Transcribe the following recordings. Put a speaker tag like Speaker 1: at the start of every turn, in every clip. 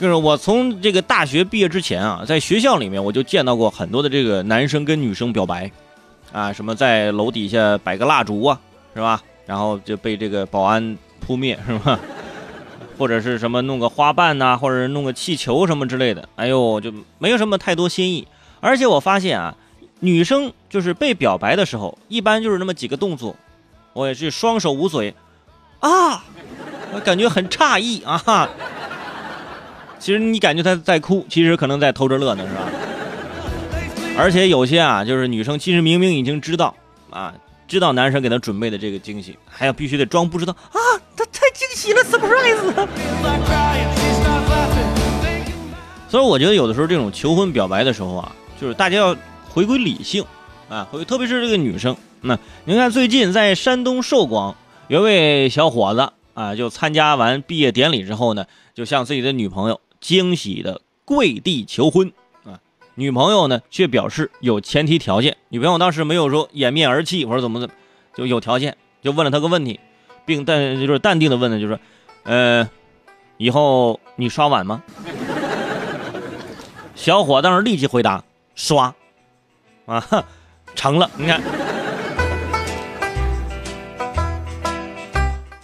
Speaker 1: 就是我从这个大学毕业之前啊，在学校里面我就见到过很多的这个男生跟女生表白，啊，什么在楼底下摆个蜡烛啊，是吧？然后就被这个保安扑灭，是吧？或者是什么弄个花瓣呐，或者弄个气球什么之类的，哎呦，就没有什么太多新意。而且我发现啊，女生就是被表白的时候，一般就是那么几个动作，我也是双手捂嘴，啊，我感觉很诧异啊。其实你感觉他在哭，其实可能在偷着乐呢，是吧？而且有些啊，就是女生其实明明已经知道啊，知道男生给她准备的这个惊喜，还要必须得装不知道啊，他太惊喜了，surprise。所以我觉得有的时候这种求婚表白的时候啊，就是大家要回归理性啊，回特别是这个女生。那您看最近在山东寿光，有位小伙子啊，就参加完毕业典礼之后呢，就向自己的女朋友。惊喜的跪地求婚啊！女朋友呢却表示有前提条件。女朋友当时没有说掩面而泣或者怎么怎么，就有条件，就问了他个问题，并淡就是淡定的问呢，就是说，呃，以后你刷碗吗？小伙当时立即回答刷，啊，成了。你看，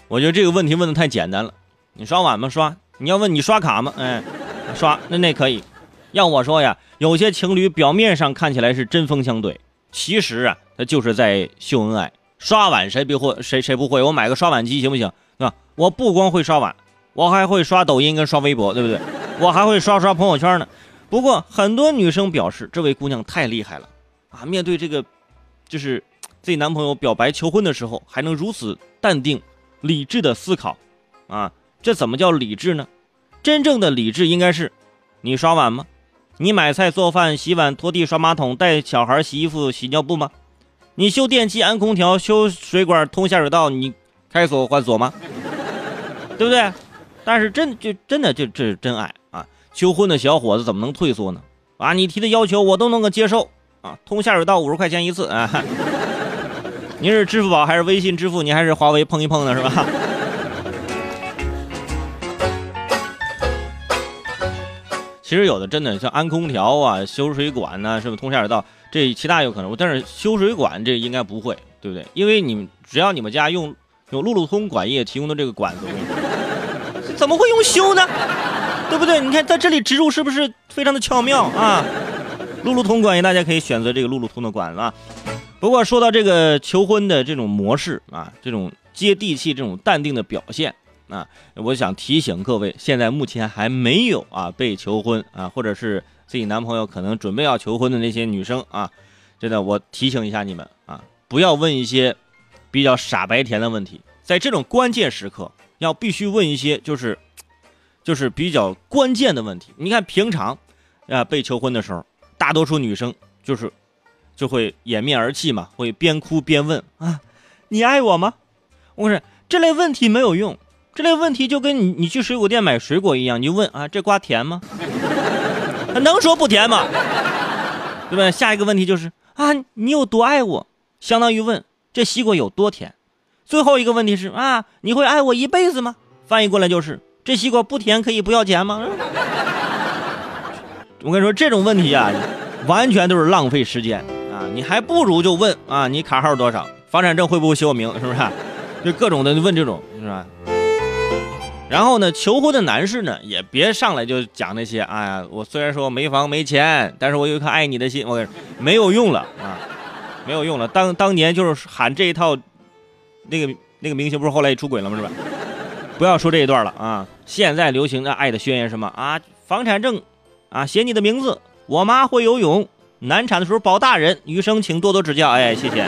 Speaker 1: 我觉得这个问题问的太简单了。你刷碗吗？刷。你要问你刷卡吗？哎，刷那那可以。要我说呀，有些情侣表面上看起来是针锋相对，其实啊，他就是在秀恩爱。刷碗谁不会？谁谁不会？我买个刷碗机行不行？啊，我不光会刷碗，我还会刷抖音跟刷微博，对不对？我还会刷刷朋友圈呢。不过很多女生表示，这位姑娘太厉害了啊！面对这个，就是自己男朋友表白求婚的时候，还能如此淡定、理智的思考啊。这怎么叫理智呢？真正的理智应该是：你刷碗吗？你买菜做饭、洗碗、拖地、刷马桶、带小孩、洗衣服、洗尿布吗？你修电器、安空调、修水管、通下水道，你开锁换锁吗？对不对？但是真就真的就这是真爱啊！求婚的小伙子怎么能退缩呢？啊，你提的要求我都能够接受啊！通下水道五十块钱一次啊！您是支付宝还是微信支付？您还是华为碰一碰的是吧？其实有的真的像安空调啊、修水管呐，是不是通下水道？这其他有可能，但是修水管这应该不会，对不对？因为你们只要你们家用用路路通管业提供的这个管子，怎么会用修呢？对不对？你看在这里植入是不是非常的巧妙啊？路路通管业，大家可以选择这个路路通的管子啊。不过说到这个求婚的这种模式啊，这种接地气、这种淡定的表现。啊，我想提醒各位，现在目前还没有啊被求婚啊，或者是自己男朋友可能准备要求婚的那些女生啊，真的，我提醒一下你们啊，不要问一些比较傻白甜的问题，在这种关键时刻，要必须问一些就是就是比较关键的问题。你看平常啊被求婚的时候，大多数女生就是就会掩面而泣嘛，会边哭边问啊，你爱我吗？我说这类问题没有用。这类问题就跟你你去水果店买水果一样，你就问啊，这瓜甜吗？他能说不甜吗？对吧？下一个问题就是啊，你有多爱我？相当于问这西瓜有多甜。最后一个问题是啊，你会爱我一辈子吗？翻译过来就是这西瓜不甜可以不要钱吗？我跟你说这种问题啊，完全都是浪费时间啊！你还不如就问啊，你卡号多少？房产证会不会写我名？是不是？就各种的问这种，是吧？然后呢，求婚的男士呢，也别上来就讲那些，哎呀，我虽然说没房没钱，但是我有一颗爱你的心，我跟你说没有用了啊，没有用了。当当年就是喊这一套，那个那个明星不是后来也出轨了吗？是吧？不要说这一段了啊！现在流行的爱的宣言什么啊？房产证啊，写你的名字，我妈会游泳，难产的时候保大人，余生请多多指教。哎，谢谢。